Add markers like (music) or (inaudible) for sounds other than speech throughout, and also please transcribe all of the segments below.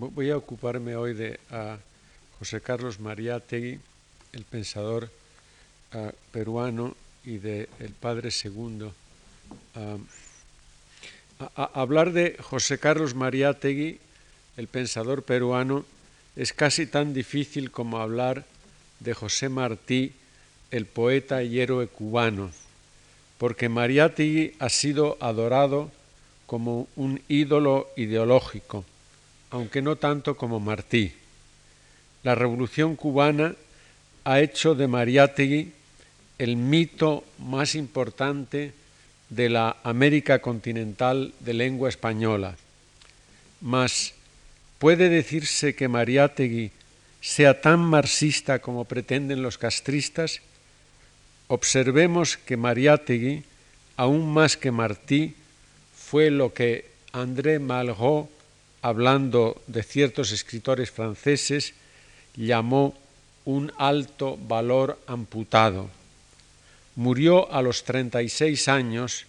Voy a ocuparme hoy de José Carlos Mariátegui, el pensador peruano, y de el padre segundo. hablar de José Carlos Mariátegui, el pensador peruano, es casi tan difícil como hablar de José Martí, el poeta y héroe cubano, porque Mariátegui ha sido adorado como un ídolo ideológico aunque no tanto como Martí. La revolución cubana ha hecho de Mariátegui el mito más importante de la América continental de lengua española. Mas, ¿puede decirse que Mariátegui sea tan marxista como pretenden los castristas? Observemos que Mariátegui, aún más que Martí, fue lo que André Malraux hablando de ciertos escritores franceses, llamó un alto valor amputado. Murió a los 36 años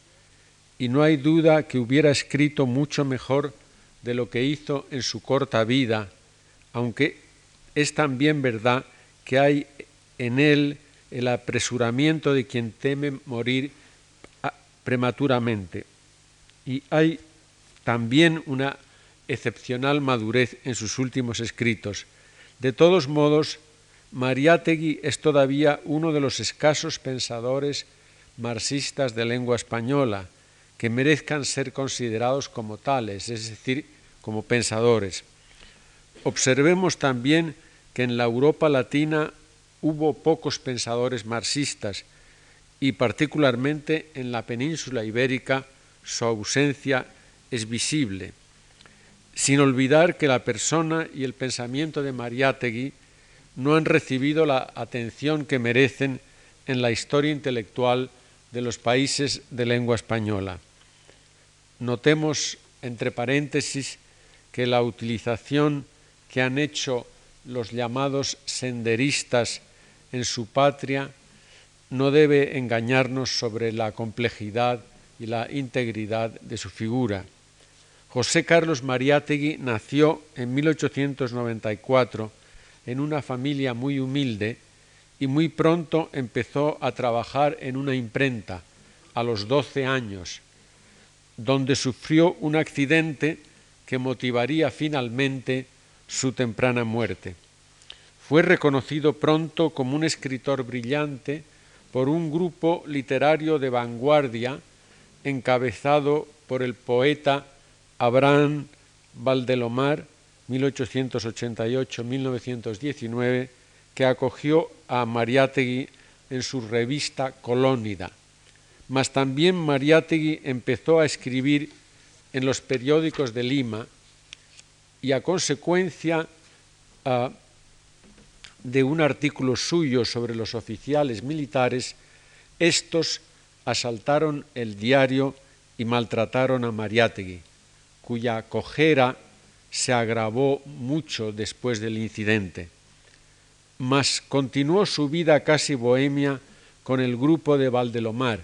y no hay duda que hubiera escrito mucho mejor de lo que hizo en su corta vida, aunque es también verdad que hay en él el apresuramiento de quien teme morir prematuramente. Y hay también una excepcional madurez en sus últimos escritos. De todos modos, Mariátegui es todavía uno de los escasos pensadores marxistas de lengua española que merezcan ser considerados como tales, es decir, como pensadores. Observemos también que en la Europa latina hubo pocos pensadores marxistas y particularmente en la península ibérica su ausencia es visible sin olvidar que la persona y el pensamiento de Mariátegui no han recibido la atención que merecen en la historia intelectual de los países de lengua española. Notemos, entre paréntesis, que la utilización que han hecho los llamados senderistas en su patria no debe engañarnos sobre la complejidad y la integridad de su figura. José Carlos Mariátegui nació en 1894 en una familia muy humilde y muy pronto empezó a trabajar en una imprenta a los 12 años, donde sufrió un accidente que motivaría finalmente su temprana muerte. Fue reconocido pronto como un escritor brillante por un grupo literario de vanguardia encabezado por el poeta Abraham Valdelomar, 1888-1919, que acogió a Mariátegui en su revista Colónida. Mas también Mariátegui empezó a escribir en los periódicos de Lima y a consecuencia uh, de un artículo suyo sobre los oficiales militares, estos asaltaron el diario y maltrataron a Mariátegui cuya cojera se agravó mucho después del incidente. Mas continuó su vida casi bohemia con el grupo de Valdelomar,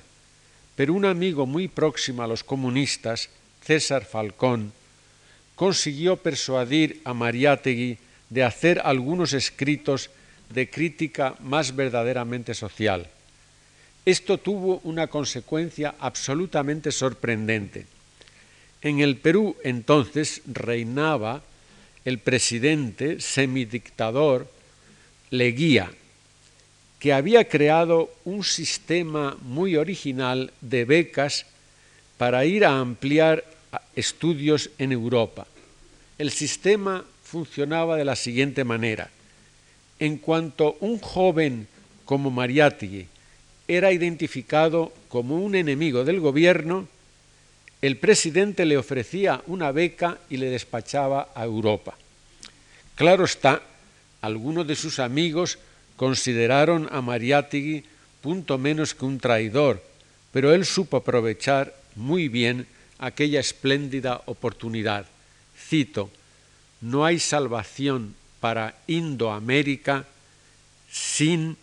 pero un amigo muy próximo a los comunistas, César Falcón, consiguió persuadir a Mariátegui de hacer algunos escritos de crítica más verdaderamente social. Esto tuvo una consecuencia absolutamente sorprendente. En el Perú entonces reinaba el presidente semidictador Leguía, que había creado un sistema muy original de becas para ir a ampliar estudios en Europa. El sistema funcionaba de la siguiente manera. En cuanto un joven como Mariátegui era identificado como un enemigo del gobierno, el presidente le ofrecía una beca y le despachaba a Europa. Claro está, algunos de sus amigos consideraron a Mariátegui punto menos que un traidor, pero él supo aprovechar muy bien aquella espléndida oportunidad. Cito, no hay salvación para Indoamérica sin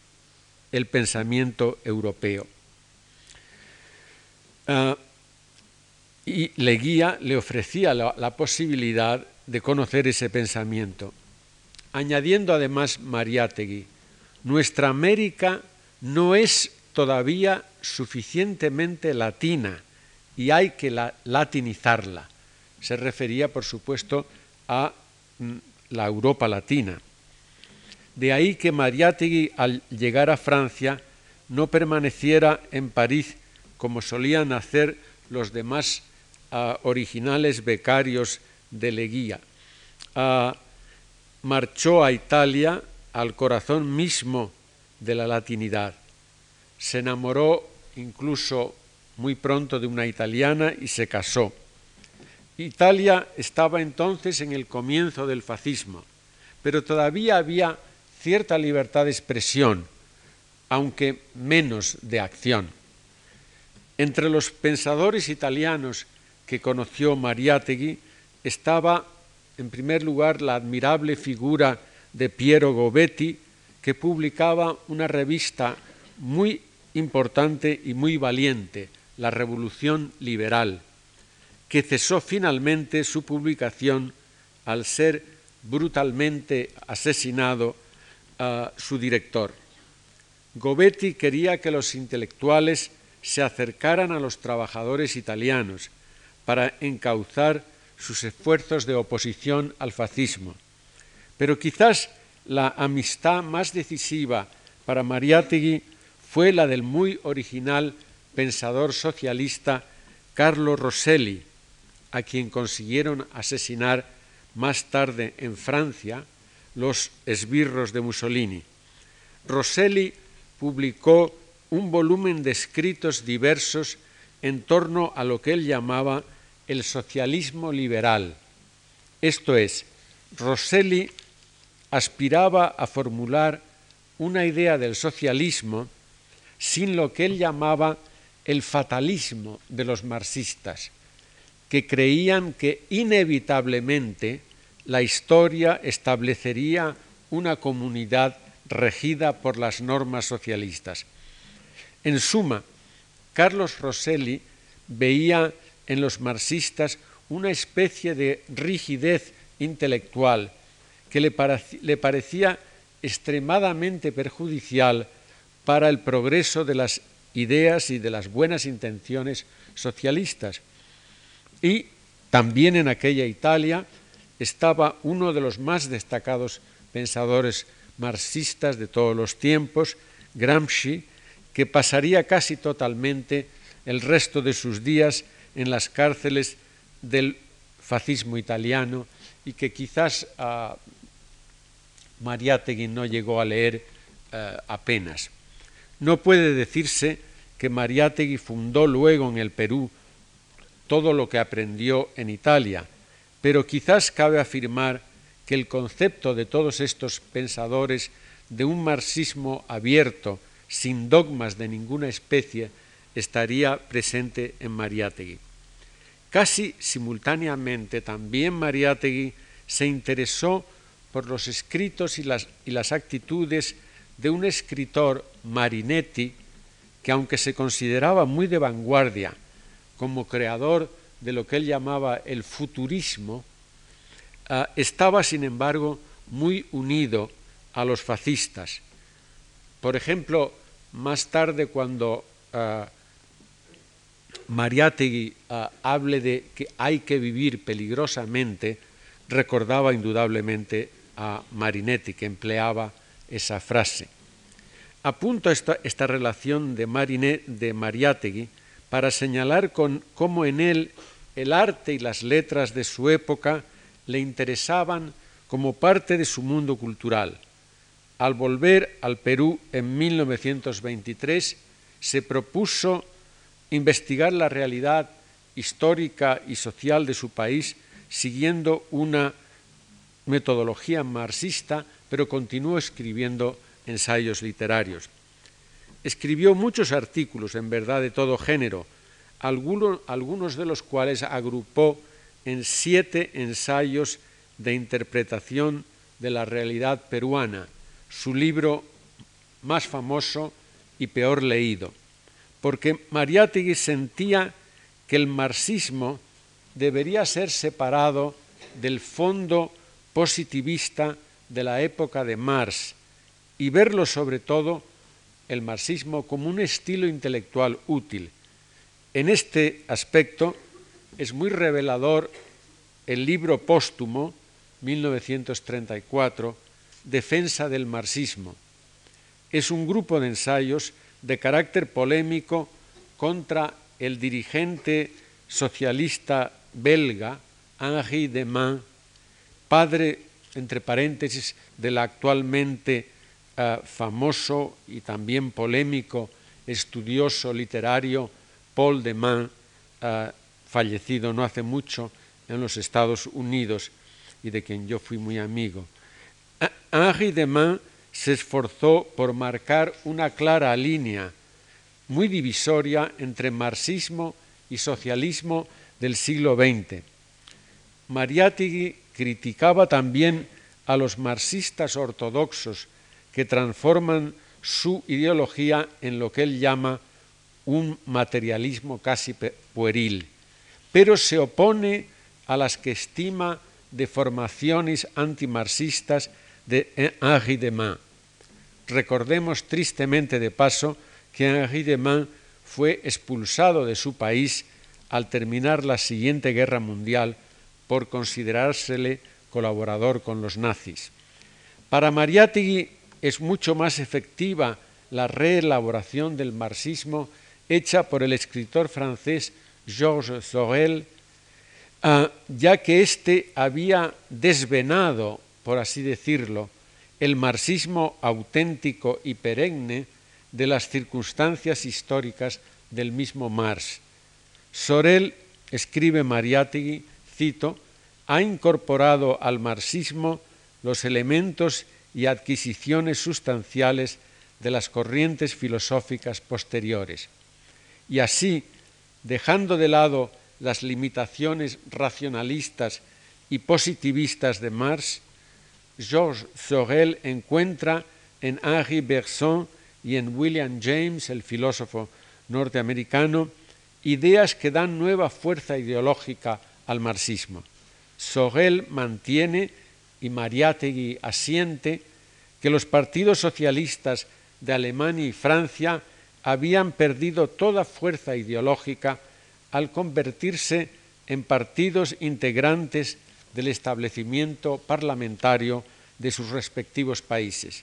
el pensamiento europeo. Ah, y Leguía le ofrecía la, posibilidad de conocer ese pensamiento. Añadiendo además Mariátegui, nuestra América no es todavía suficientemente latina y hay que latinizarla. Se refería, por supuesto, a mm, la Europa latina. De ahí que Mariátegui, al llegar a Francia, no permaneciera en París como solían hacer los demás originales becarios de Leguía. Marchó a Italia al corazón mismo de la latinidad. Se enamoró incluso muy pronto de una italiana y se casó. Italia estaba entonces en el comienzo del fascismo, pero todavía había cierta libertad de expresión, aunque menos de acción. Entre los pensadores italianos que conoció Mariátegui estaba, en primer lugar, la admirable figura de Piero Gobetti, que publicaba una revista muy importante y muy valiente, La Revolución Liberal, que cesó finalmente su publicación al ser brutalmente asesinado su director. Gobetti quería que los intelectuales se acercaran a los trabajadores italianos para encauzar sus esfuerzos de oposición al fascismo. Pero quizás la amistad más decisiva para Mariátegui fue la del muy original pensador socialista Carlo Rosselli, a quien consiguieron asesinar más tarde en Francia los esbirros de Mussolini. Rosselli publicó un volumen de escritos diversos en torno a lo que él llamaba el socialismo liberal. Esto es, Rosselli aspiraba a formular una idea del socialismo sin lo que él llamaba el fatalismo de los marxistas, que creían que inevitablemente la historia establecería una comunidad regida por las normas socialistas. En suma, Carlos Rosselli veía en los marxistas una especie de rigidez intelectual que le, parecía extremadamente perjudicial para el progreso de las ideas y de las buenas intenciones socialistas. Y también en aquella Italia estaba uno de los más destacados pensadores marxistas de todos los tiempos, Gramsci, que pasaría casi totalmente el resto de sus días en las cárceles del fascismo italiano y que quizás a Mariátegui no llegó a leer eh, apenas. No puede decirse que Mariátegui fundó luego en el Perú todo lo que aprendió en Italia, pero quizás cabe afirmar que el concepto de todos estos pensadores de un marxismo abierto, sin dogmas de ninguna especie, estaría presente en Mariátegui. Casi simultáneamente también Mariátegui se interesó por los escritos y las, y las actitudes de un escritor Marinetti que aunque se consideraba muy de vanguardia como creador de lo que él llamaba el futurismo, ah, estaba sin embargo muy unido a los fascistas. Por ejemplo, más tarde cuando uh, Mariátegui ah, hable de que hay que vivir peligrosamente, recordaba indudablemente a Marinetti, que empleaba esa frase. Apunto esta, esta relación de, Marinet, de Mariátegui para señalar cómo en él el arte y las letras de su época le interesaban como parte de su mundo cultural al volver al Perú en 1923, se propuso investigar la realidad histórica y social de su país siguiendo una metodología marxista, pero continuó escribiendo ensayos literarios. Escribió muchos artículos, en verdad, de todo género, algunos, de los cuales agrupó en siete ensayos de interpretación de la realidad peruana, su libro más famoso y peor leído, porque Mariátegui sentía que el marxismo debería ser separado del fondo positivista de la época de Marx y verlo sobre todo el marxismo como un estilo intelectual útil. En este aspecto es muy revelador el libro póstumo 1934, Defensa del marxismo. Es un grupo de ensayos de carácter polémico contra el dirigente socialista belga Henri Demain, padre, entre paréntesis, del actualmente uh, famoso y también polémico estudioso literario Paul Demain, uh, fallecido no hace mucho en los Estados Unidos y de quien yo fui muy amigo. Henri Demain se esforzó por marcar una clara línea muy divisoria entre marxismo y socialismo del siglo XX. Mariátegui criticaba también a los marxistas ortodoxos que transforman su ideología en lo que él llama un materialismo casi pueril, pero se opone a las que estima deformaciones antimarxistas de Henri Demain. Recordemos tristemente de paso que Henri Demain fue expulsado de su país al terminar la siguiente guerra mundial por considerársele colaborador con los nazis. Para Mariátegui es mucho más efectiva la reelaboración del marxismo hecha por el escritor francés Georges Sorel, ah, ya que éste había desvenado, por así decirlo, el marxismo auténtico y perenne de las circunstancias históricas del mismo Marx. Sorel, escribe Mariátegui, cito, ha incorporado al marxismo los elementos y adquisiciones sustanciales de las corrientes filosóficas posteriores. Y así, dejando de lado las limitaciones racionalistas y positivistas de Marx, Georges Sorel encuentra en Henri Bergson y en William James, el filósofo norteamericano, ideas que dan nueva fuerza ideológica al marxismo. Sorel mantiene y Mariátegui asiente que los partidos socialistas de Alemania y Francia habían perdido toda fuerza ideológica al convertirse en partidos integrantes del establecimiento parlamentario de sus respectivos países.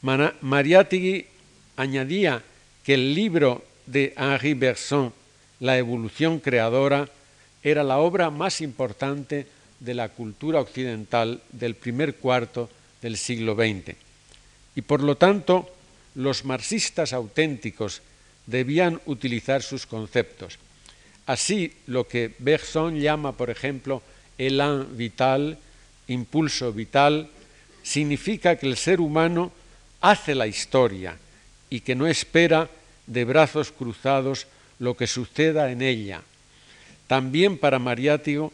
Mariátegui añadía que el libro de Henri Bergson, La evolución creadora, era la obra más importante de la cultura occidental del primer cuarto del siglo XX. Y por lo tanto, los marxistas auténticos debían utilizar sus conceptos. Así, lo que Bergson llama, por ejemplo, elan vital, impulso vital, significa que el ser humano hace la historia y que no espera de brazos cruzados lo que suceda en ella. También para Mariátegui,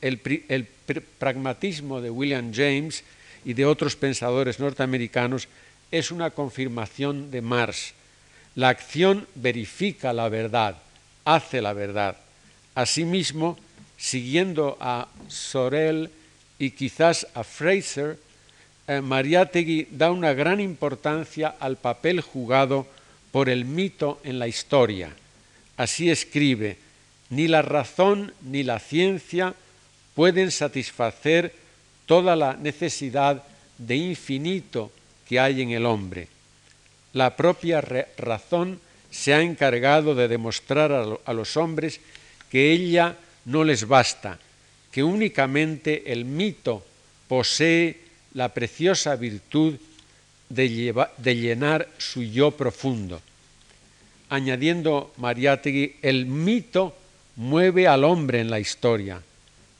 el, el pragmatismo de William James y de otros pensadores norteamericanos es una confirmación de Marx. La acción verifica la verdad, hace la verdad. Asimismo, siguiendo a Sorel y quizás a Fraser, eh, Mariátegui da una gran importancia al papel jugado por el mito en la historia. Así escribe, ni la razón ni la ciencia pueden satisfacer toda la necesidad de infinito que hay en el hombre. La propia razón se ha encargado de demostrar a los hombres que ella no les basta, que únicamente el mito posee la preciosa virtud de, llenar su yo profundo. Añadiendo Mariátegui, el mito mueve al hombre en la historia.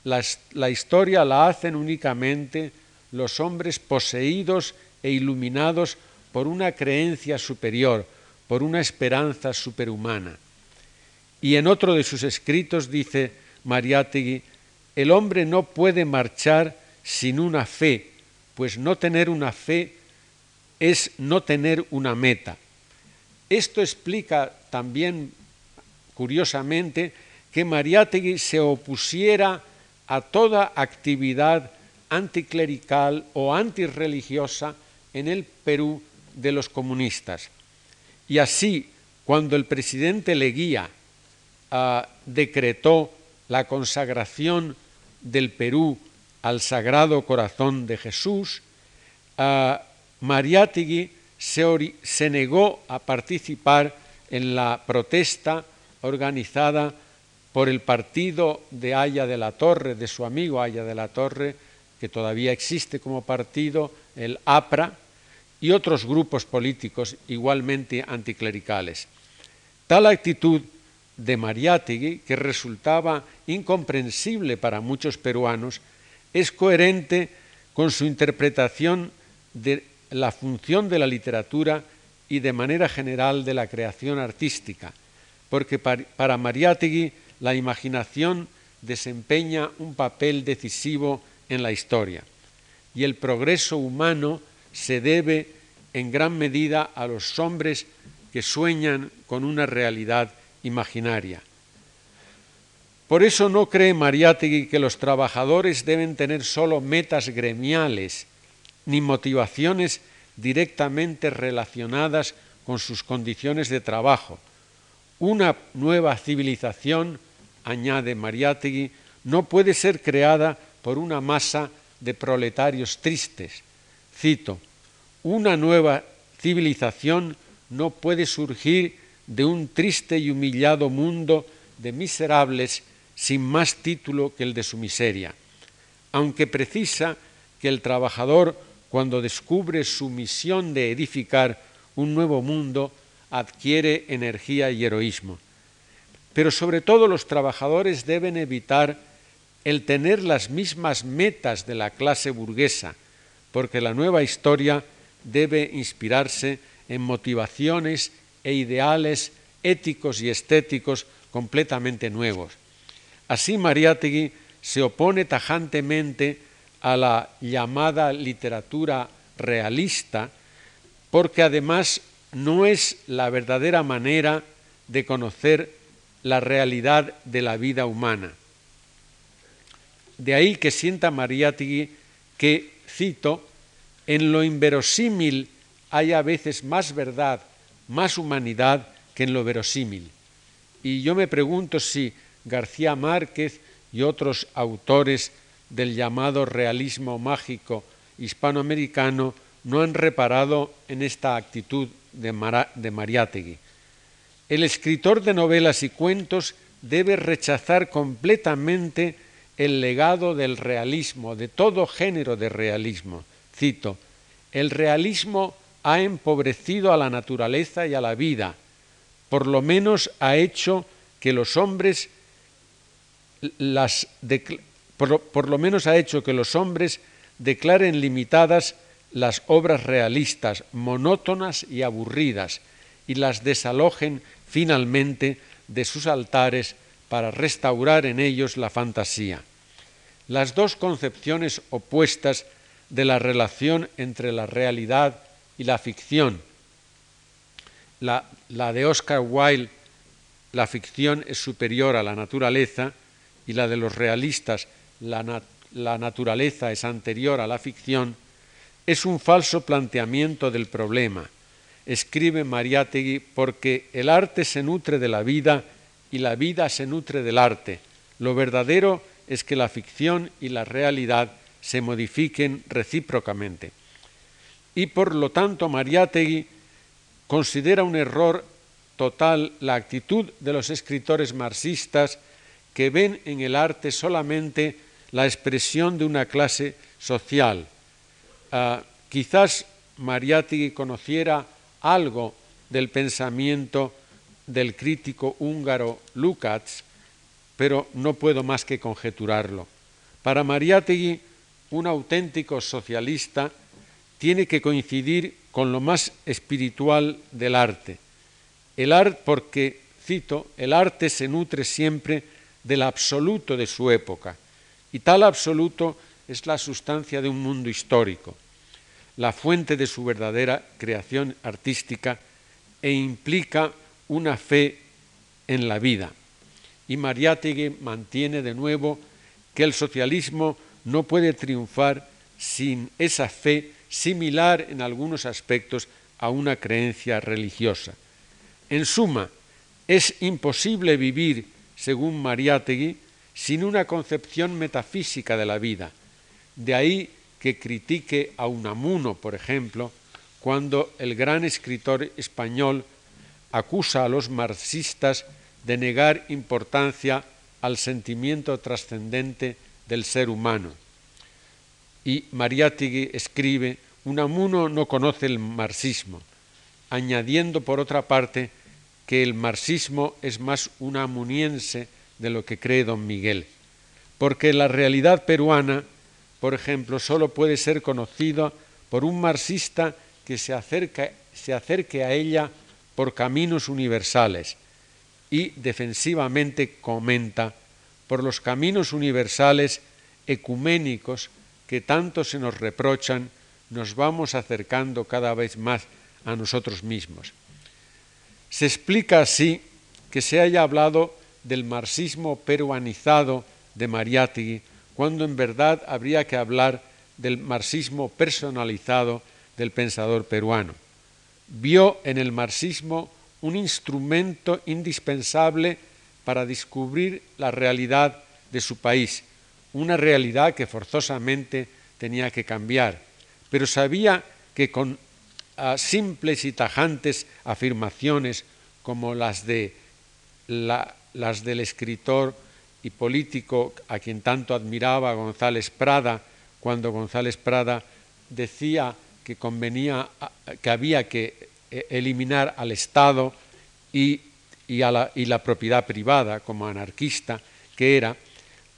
La, la historia la hacen únicamente los hombres poseídos e iluminados por una creencia superior, por una esperanza superhumana. Y en otro de sus escritos dice Mariátegui, el hombre no puede marchar sin una fe, pues no tener una fe es no tener una meta. Esto explica también, curiosamente, que Mariátegui se opusiera a toda actividad anticlerical o antirreligiosa en el Perú de los comunistas. Y así, cuando el presidente Leguía uh, decretó la consagración del Perú al Sagrado Corazón de Jesús, Mariátegui se, se negó a participar en la protesta organizada por el partido de Haya de la Torre, de su amigo Haya de la Torre, que todavía existe como partido, el APRA, y otros grupos políticos igualmente anticlericales. Tal actitud de Mariátegui, que resultaba incomprensible para muchos peruanos, es coherente con su interpretación de la función de la literatura y de manera general de la creación artística, porque para Mariátegui la imaginación desempeña un papel decisivo en la historia y el progreso humano se debe en gran medida a los hombres que sueñan con una realidad imaginaria. Por eso no cree Mariátegui que los trabajadores deben tener solo metas gremiales ni motivaciones directamente relacionadas con sus condiciones de trabajo. Una nueva civilización añade Mariátegui, no puede ser creada por una masa de proletarios tristes. Cito, una nueva civilización no puede surgir de un triste y humillado mundo de miserables sin más título que el de su miseria, aunque precisa que el trabajador, cuando descubre su misión de edificar un nuevo mundo, adquiere energía y heroísmo. Pero sobre todo los trabajadores deben evitar el tener las mismas metas de la clase burguesa, porque la nueva historia debe inspirarse en motivaciones e ideales éticos y estéticos completamente nuevos. Así Mariátegui se opone tajantemente a la llamada literatura realista, porque además no es la verdadera manera de conocer la realidad de la vida humana. De ahí que sienta Mariátegui que, cito, en lo inverosímil hay a veces más verdad, más humanidad que en lo verosímil. Y yo me pregunto si García Márquez y otros autores del llamado realismo mágico hispanoamericano no han reparado en esta actitud de, Mariátegui. El escritor de novelas y cuentos debe rechazar completamente el legado del realismo, de todo género de realismo. Cito, el realismo ha empobrecido a la naturaleza y a la vida, por lo menos ha hecho que los hombres por lo menos ha hecho que los hombres declaren limitadas las obras realistas, monótonas y aburridas, y las desalojen finalmente de sus altares para restaurar en ellos la fantasía. Las dos concepciones opuestas de la relación entre la realidad y la ficción. La, de Oscar Wilde, la ficción es superior a la naturaleza, y la de los realistas, la, la naturaleza es anterior a la ficción, es un falso planteamiento del problema escribe Mariátegui, porque el arte se nutre de la vida y la vida se nutre del arte. Lo verdadero es que la ficción y la realidad se modifiquen recíprocamente. Y por lo tanto Mariátegui considera un error total la actitud de los escritores marxistas que ven en el arte solamente la expresión de una clase social. Uh, quizás Mariátegui conociera algo del pensamiento del crítico húngaro Lukács, pero no puedo más que conjeturarlo. Para Mariátegui, un auténtico socialista tiene que coincidir con lo más espiritual del arte. El arte, porque, cito, el arte se nutre siempre del absoluto de su época, y tal absoluto es la sustancia de un mundo histórico la fuente de su verdadera creación artística e implica una fe en la vida. Y Mariátegui mantiene de nuevo que el socialismo no puede triunfar sin esa fe similar en algunos aspectos a una creencia religiosa. En suma, es imposible vivir, según Mariátegui, sin una concepción metafísica de la vida. De ahí que critique a Unamuno, por ejemplo, cuando el gran escritor español acusa a los marxistas de negar importancia al sentimiento trascendente del ser humano. Y Mariátegui escribe, Unamuno no conoce el marxismo, añadiendo por otra parte que el marxismo es más unamuniense de lo que cree don Miguel, porque la realidad peruana por ejemplo, solo puede ser conocido por un marxista que se, se acerque a ella por caminos universales y defensivamente comenta por los caminos universales ecuménicos que tanto se nos reprochan, nos vamos acercando cada vez más a nosotros mismos. Se explica así que se haya hablado del marxismo peruanizado de Mariátegui cuando en verdad habría que hablar del marxismo personalizado del pensador peruano. Vio en el marxismo un instrumento indispensable para descubrir la realidad de su país, una realidad que forzosamente tenía que cambiar, pero sabía que con ah, simples y tajantes afirmaciones como las, de las del escritor y político a quien tanto admiraba González Prada, cuando González Prada decía que convenía, que había que eh, eliminar al Estado y, y la, propiedad privada como anarquista que era,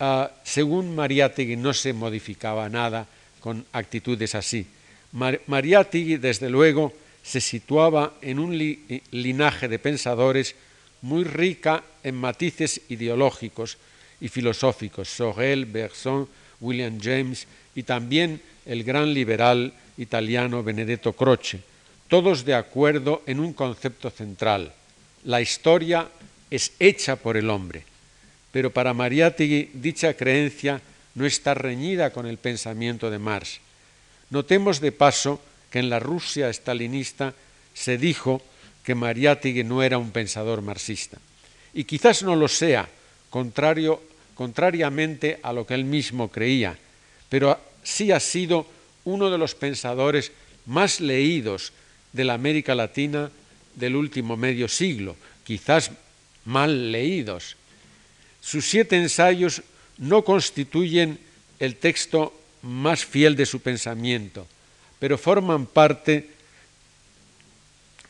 uh, según Mariátegui no se modificaba nada con actitudes así. Mariátegui, desde luego, se situaba en un linaje de pensadores muy rica en matices ideológicos, y filosóficos, Sorel, Bergson, William James y también el gran liberal italiano Benedetto Croce, todos de acuerdo en un concepto central. La historia es hecha por el hombre, pero para Mariátegui dicha creencia no está reñida con el pensamiento de Marx. Notemos de paso que en la Rusia estalinista se dijo que Mariátegui no era un pensador marxista. Y quizás no lo sea, contrario, contrariamente a lo que él mismo creía, pero sí ha sido uno de los pensadores más leídos de la América Latina del último medio siglo, quizás mal leídos. Sus siete ensayos no constituyen el texto más fiel de su pensamiento, pero forman parte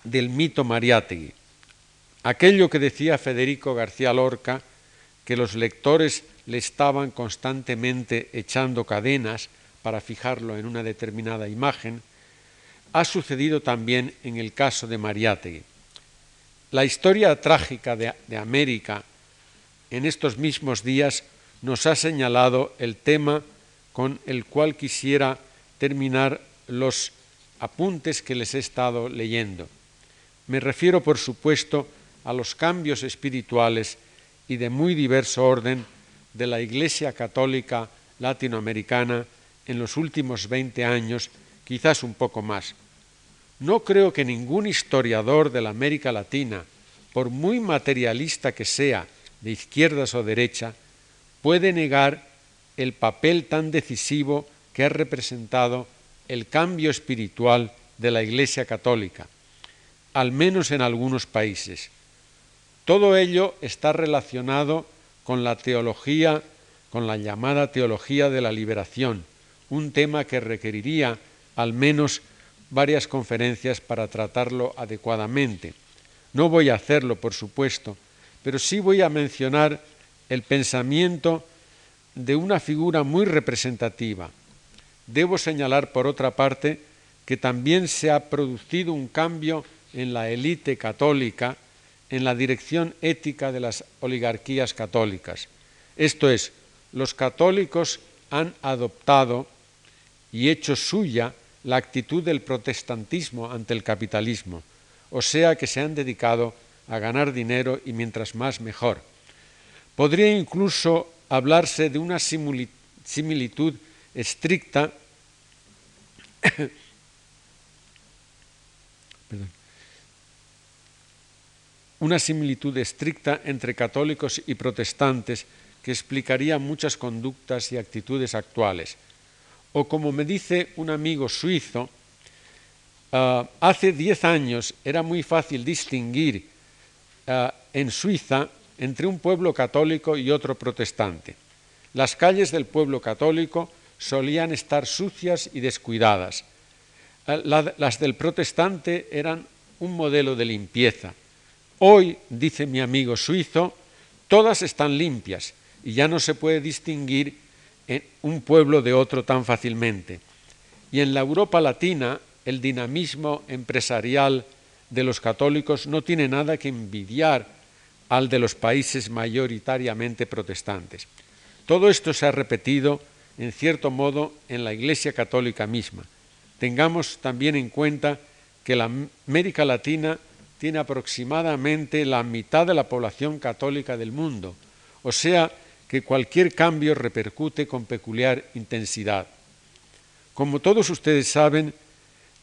del mito Mariátegui. Aquello que decía Federico García Lorca, que los lectores le estaban constantemente echando cadenas para fijarlo en una determinada imagen, ha sucedido también en el caso de Mariátegui. La historia trágica de, de América en estos mismos días nos ha señalado el tema con el cual quisiera terminar los apuntes que les he estado leyendo. Me refiero, por supuesto, a los cambios espirituales y de muy diverso orden de la Iglesia Católica Latinoamericana en los últimos 20 años, quizás un poco más. No creo que ningún historiador de la América Latina, por muy materialista que sea, de izquierdas o derecha, puede negar el papel tan decisivo que ha representado el cambio espiritual de la Iglesia Católica, al menos en algunos países. Todo ello está relacionado con la teología, con la llamada teología de la liberación, un tema que requeriría al menos varias conferencias para tratarlo adecuadamente. No voy a hacerlo, por supuesto, pero sí voy a mencionar el pensamiento de una figura muy representativa. Debo señalar, por otra parte, que también se ha producido un cambio en la élite católica en la dirección ética de las oligarquías católicas. Esto es, los católicos han adoptado y hecho suya la actitud del protestantismo ante el capitalismo, o sea que se han dedicado a ganar dinero y mientras más mejor. Podría incluso hablarse de una similitud estricta (coughs) una similitud estricta entre católicos y protestantes que explicaría muchas conductas y actitudes actuales. O como me dice un amigo suizo, ah, hace diez años era muy fácil distinguir ah, en Suiza entre un pueblo católico y otro protestante. Las calles del pueblo católico solían estar sucias y descuidadas. Ah, las del protestante eran un modelo de limpieza. Hoy, dice mi amigo suizo, todas están limpias y ya no se puede distinguir un pueblo de otro tan fácilmente. Y en la Europa latina, el dinamismo empresarial de los católicos no tiene nada que envidiar al de los países mayoritariamente protestantes. Todo esto se ha repetido, en cierto modo, en la Iglesia católica misma. Tengamos también en cuenta que la América Latina tiene aproximadamente la mitad de la población católica del mundo, o sea que cualquier cambio repercute con peculiar intensidad. Como todos ustedes saben,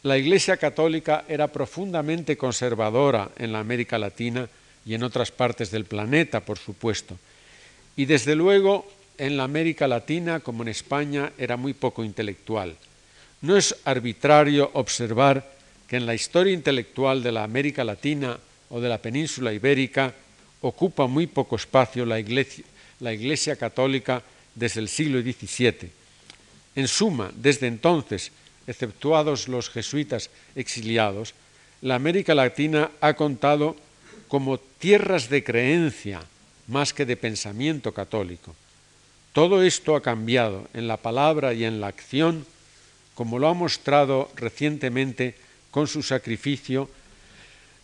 la Iglesia católica era profundamente conservadora en la América Latina y en otras partes del planeta, por supuesto. Y desde luego en la América Latina, como en España, era muy poco intelectual. No es arbitrario observar que en la historia intelectual de la América Latina o de la península ibérica ocupa muy poco espacio la Iglesia, la iglesia Católica desde el siglo XVII. En suma, desde entonces, exceptuados los jesuitas exiliados, la América Latina ha contado como tierras de creencia más que de pensamiento católico. Todo esto ha cambiado en la palabra y en la acción, como lo ha mostrado recientemente con su sacrificio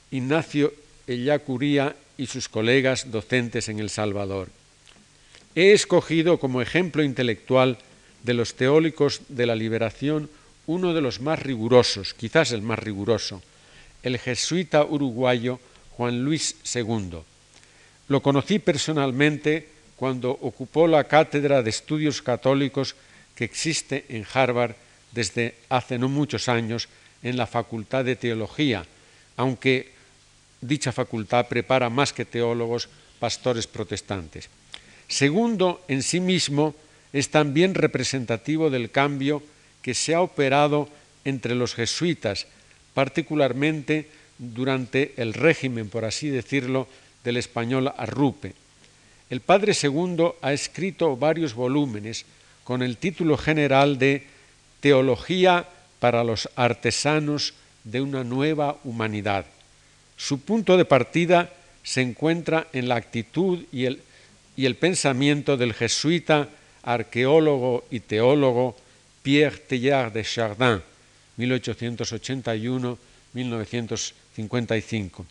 Ignacio Ellacuría y sus colegas docentes en El Salvador. He escogido como ejemplo intelectual de los teóricos de la liberación uno de los más rigurosos, quizás el más riguroso, el jesuita uruguayo Juan Luis II. Lo conocí personalmente cuando ocupó la cátedra de estudios católicos que existe en Harvard desde hace no muchos años en la Facultad de Teología, aunque dicha facultad prepara más que teólogos pastores protestantes. Segundo, en sí mismo, es también representativo del cambio que se ha operado entre los jesuitas, particularmente durante el régimen, por así decirlo, del español Arrupe. El padre segundo ha escrito varios volúmenes con el título general de Teología para los artesanos de una nueva humanidad. Su punto de partida se encuentra en la actitud y el, y el pensamiento del jesuita, arqueólogo y teólogo Pierre Teilhard de Chardin, 1881-1955.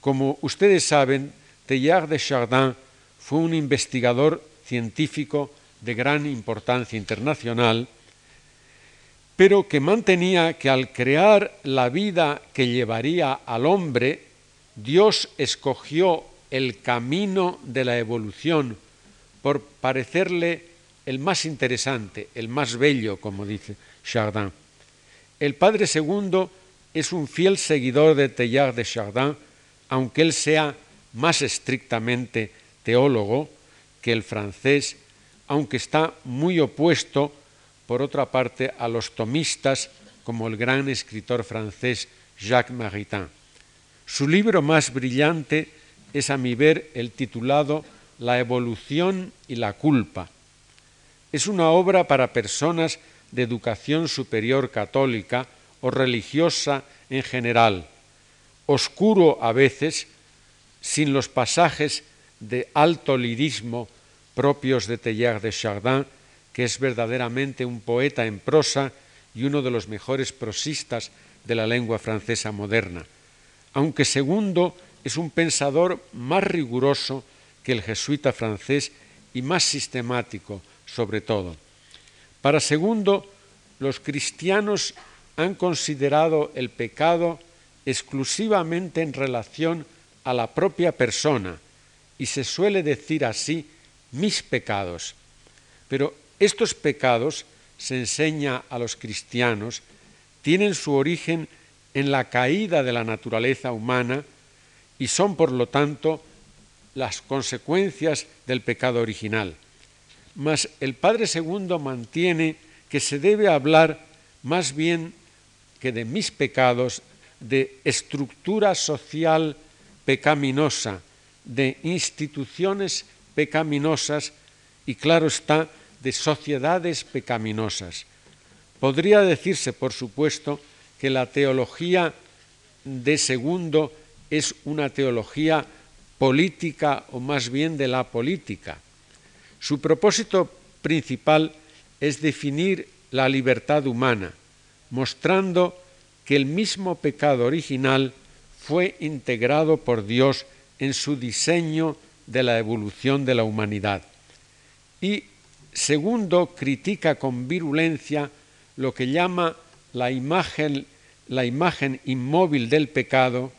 Como ustedes saben, Teilhard de Chardin fue un investigador científico de gran importancia internacional, pero que mantenía que al crear la vida que llevaría al hombre, Dios escogió el camino de la evolución por parecerle el más interesante, el más bello, como dice Chardin. El padre segundo es un fiel seguidor de Teilhard de Chardin, aunque él sea más estrictamente teólogo que el francés, aunque está muy opuesto por otra parte, a los tomistas como el gran escritor francés Jacques Maritain. Su libro más brillante es, a mi ver, el titulado La evolución y la culpa. Es una obra para personas de educación superior católica o religiosa en general, oscuro a veces, sin los pasajes de alto lirismo propios de Teilhard de Chardin que es verdaderamente un poeta en prosa y uno de los mejores prosistas de la lengua francesa moderna, aunque segundo es un pensador más riguroso que el jesuita francés y más sistemático sobre todo. Para segundo, los cristianos han considerado el pecado exclusivamente en relación a la propia persona y se suele decir así mis pecados. Pero estos pecados, se enseña a los cristianos, tienen su origen en la caída de la naturaleza humana y son, por lo tanto, las consecuencias del pecado original. Mas el Padre Segundo mantiene que se debe hablar más bien que de mis pecados, de estructura social pecaminosa, de instituciones pecaminosas y, claro está, de sociedades pecaminosas. Podría decirse, por supuesto, que la teología de segundo es una teología política o más bien de la política. Su propósito principal es definir la libertad humana, mostrando que el mismo pecado original fue integrado por Dios en su diseño de la evolución de la humanidad. Y segundo, critica con virulencia lo que llama la imagen, la imagen inmóvil del pecado,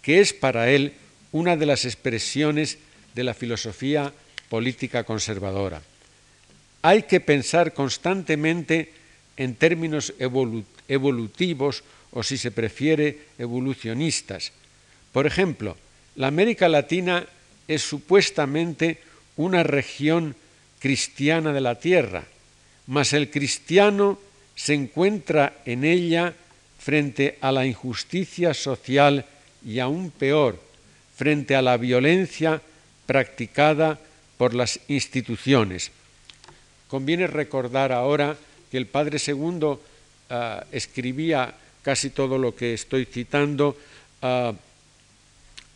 que es para él una de las expresiones de la filosofía política conservadora. Hay que pensar constantemente en términos evolutivos o, si se prefiere, evolucionistas. Por ejemplo, la América Latina es supuestamente una región cristiana de la tierra, mas el cristiano se encuentra en ella frente a la injusticia social y aún peor, frente a la violencia practicada por las instituciones. Conviene recordar ahora que el Padre Segundo ah, escribía casi todo lo que estoy citando ah,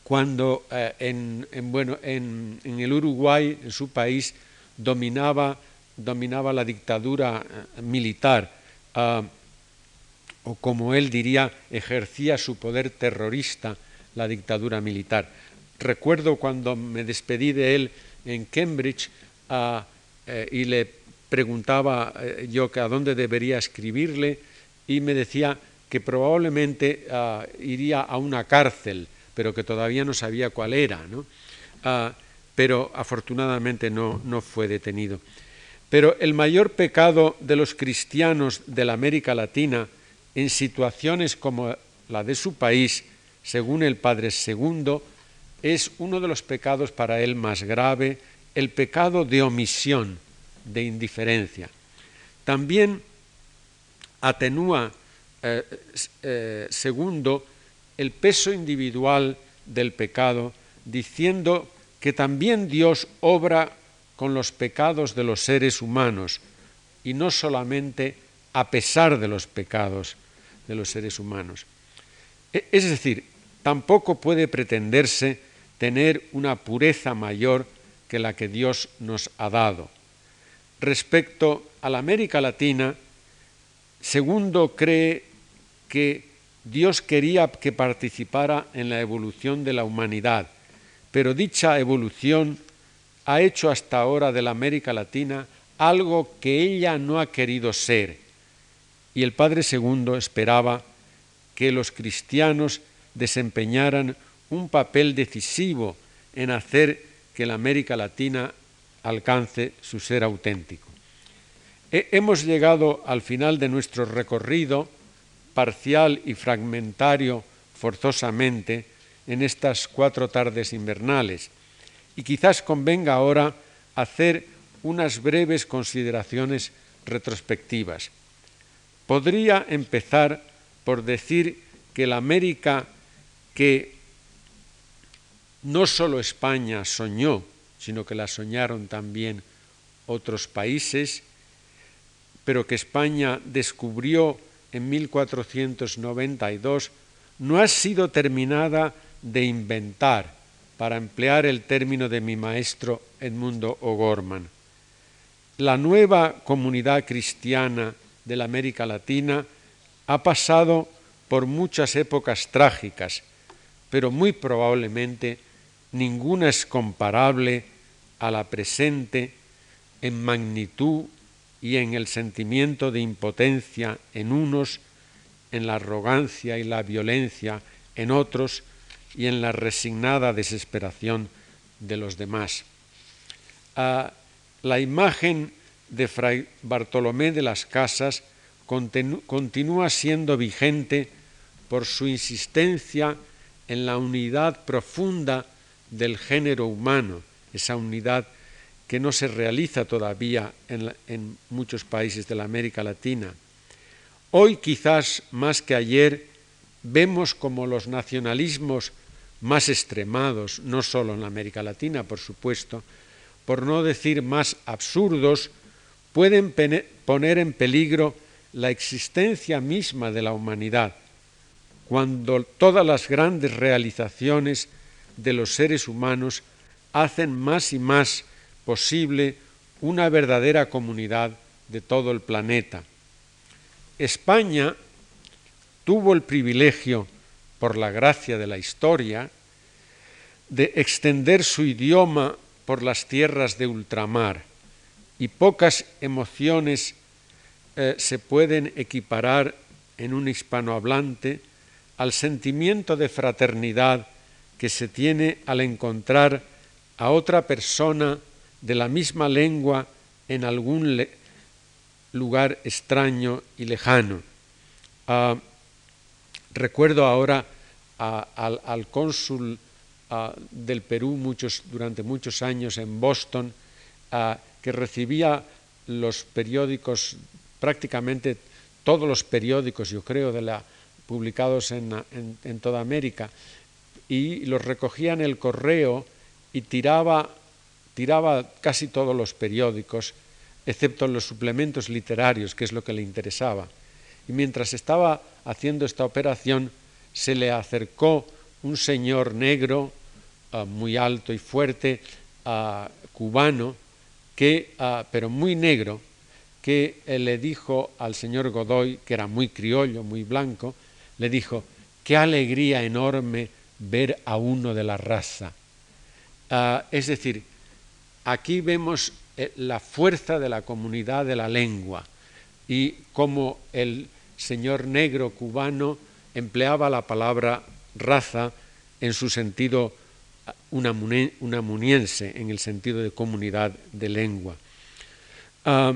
cuando eh, en, bueno, en, el Uruguay, en su país, dominaba, dominaba la dictadura eh, militar, ah, o como él diría, ejercía su poder terrorista la dictadura militar. Recuerdo cuando me despedí de él en Cambridge eh, y le preguntaba yo que a dónde debería escribirle y me decía que probablemente ah, iría a una cárcel pero que todavía no sabía cuál era, ah, pero afortunadamente no, no fue detenido. Pero el mayor pecado de los cristianos de la América Latina en situaciones como la de su país, según el Padre Segundo, es uno de los pecados para él más grave, el pecado de omisión, de indiferencia. También atenúa, eh, eh, segundo, el peso individual del pecado, diciendo que también Dios obra con los pecados de los seres humanos y no solamente a pesar de los pecados de los seres humanos. E, es decir, tampoco puede pretenderse tener una pureza mayor que la que Dios nos ha dado. Respecto a la América Latina, segundo cree que Dios quería que participara en la evolución de la humanidad, pero dicha evolución ha hecho hasta ahora de la América Latina algo que ella no ha querido ser. Y el Padre Segundo esperaba que los cristianos desempeñaran un papel decisivo en hacer que la América Latina alcance su ser auténtico. hemos llegado al final de nuestro recorrido parcial y fragmentario forzosamente en estas cuatro tardes invernales. Y quizás convenga ahora hacer unas breves consideraciones retrospectivas. Podría empezar por decir que la América que no solo España soñó, sino que la soñaron también otros países, pero que España descubrió en 1492 no ha sido terminada de inventar, para emplear el término de mi maestro Edmundo O'Gorman. La nueva comunidad cristiana de la América Latina ha pasado por muchas épocas trágicas, pero muy probablemente ninguna es comparable a la presente en magnitud y en el sentimiento de impotencia en unos, en la arrogancia y la violencia en otros y en la resignada desesperación de los demás. Ah, La imagen de Fray Bartolomé de las Casas continúa siendo vigente por su insistencia en la unidad profunda del género humano, esa unidad que no se realiza todavía en, muchos países de la América Latina. Hoy quizás más que ayer vemos como los nacionalismos más extremados, no solo en América Latina, por supuesto, por no decir más absurdos, pueden poner en peligro la existencia misma de la humanidad, cuando todas las grandes realizaciones de los seres humanos hacen más y más posible una verdadera comunidad de todo el planeta. España tuvo el privilegio, por la gracia de la historia, de extender su idioma por las tierras de ultramar y pocas emociones eh, se pueden equiparar en un hispanohablante al sentimiento de fraternidad que se tiene al encontrar a otra persona de la misma lengua en algún lugar extraño y lejano. Ah, recuerdo ahora al, cónsul ah, del Perú muchos, durante muchos años en Boston, ah, que recibía los periódicos, prácticamente todos los periódicos, yo creo, publicados en, en toda América, y los recogía en el correo y tiraba tiraba casi todos los periódicos, excepto los suplementos literarios, que es lo que le interesaba. Y mientras estaba haciendo esta operación, se le acercó un señor negro, ah, muy alto y fuerte, ah, cubano, que, ah, pero muy negro, que eh, le dijo al señor Godoy, que era muy criollo, muy blanco, le dijo, qué alegría enorme ver a uno de la raza. Es decir, Aquí vemos eh, la fuerza de la comunidad de la lengua y cómo el señor negro cubano empleaba la palabra raza en su sentido unamuniense, en el sentido de comunidad de lengua. Ah,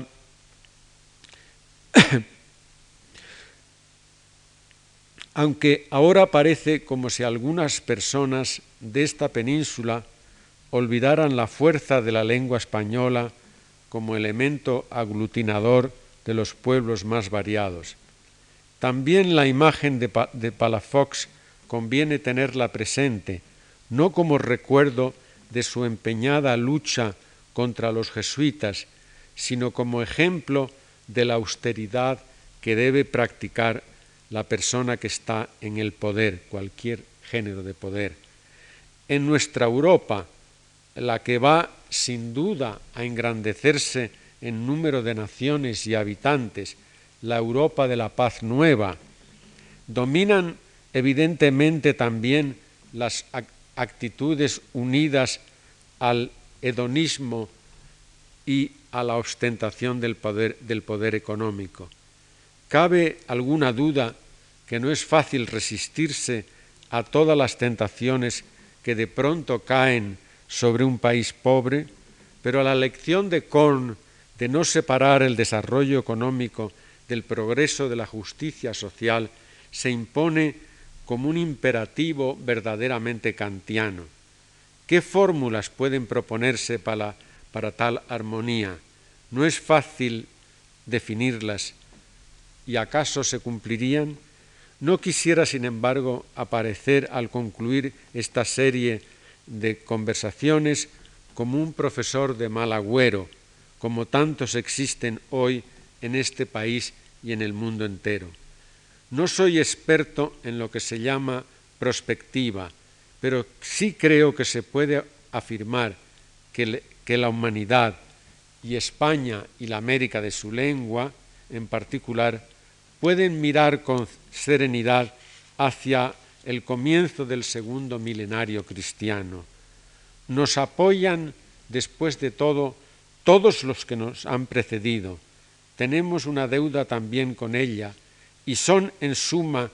(coughs) aunque ahora parece como si algunas personas de esta península olvidaran la fuerza de la lengua española como elemento aglutinador de los pueblos más variados. También la imagen de, Palafox conviene tenerla presente, no como recuerdo de su empeñada lucha contra los jesuitas, sino como ejemplo de la austeridad que debe practicar la persona que está en el poder, cualquier género de poder. En nuestra Europa, la que va sin duda a engrandecerse en número de naciones y habitantes, la Europa de la paz nueva, dominan evidentemente también las actitudes unidas al hedonismo y a la ostentación del poder, económico. ¿Cabe alguna duda que no es fácil resistirse a todas las tentaciones que de pronto caen sobre un país pobre, pero la lección de Korn de no separar el desarrollo económico del progreso de la justicia social se impone como un imperativo verdaderamente kantiano. ¿Qué fórmulas pueden proponerse para, para tal armonía? No es fácil definirlas. ¿Y acaso se cumplirían? No quisiera, sin embargo, aparecer al concluir esta serie de conversaciones como un profesor de mal agüero, como tantos existen hoy en este país y en el mundo entero. No soy experto en lo que se llama prospectiva, pero sí creo que se puede afirmar que, que la humanidad y España y la América de su lengua en particular pueden mirar con serenidad hacia el comienzo del segundo milenario cristiano. Nos apoyan, después de todo, todos los que nos han precedido. Tenemos una deuda también con ella y son en suma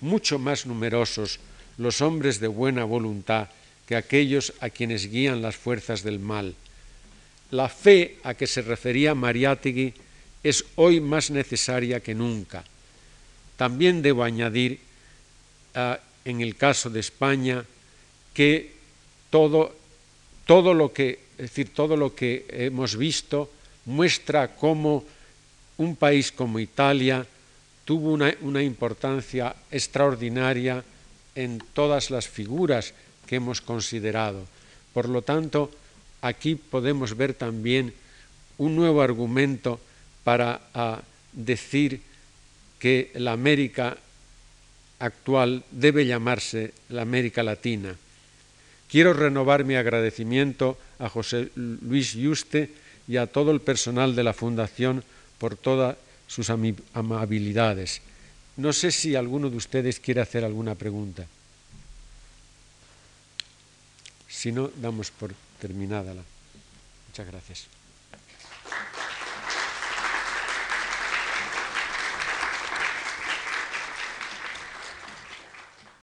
mucho más numerosos los hombres de buena voluntad que aquellos a quienes guían las fuerzas del mal. la fe a que se refería Mariátegui es hoy más necesaria que nunca. También debo añadir, uh, en el caso de España, que todo, todo lo que, decir, todo lo que hemos visto muestra cómo un país como Italia tuvo una, una importancia extraordinaria en todas las figuras que hemos considerado. Por lo tanto, aquí podemos ver también un nuevo argumento para uh, decir que la América actual debe llamarse la América Latina. Quiero renovar mi agradecimiento a José Luis Yuste y a todo el personal de la Fundación por todas sus amabilidades. No sé si alguno de ustedes quiere hacer alguna pregunta. Si no, damos por terminada la. Muchas gracias.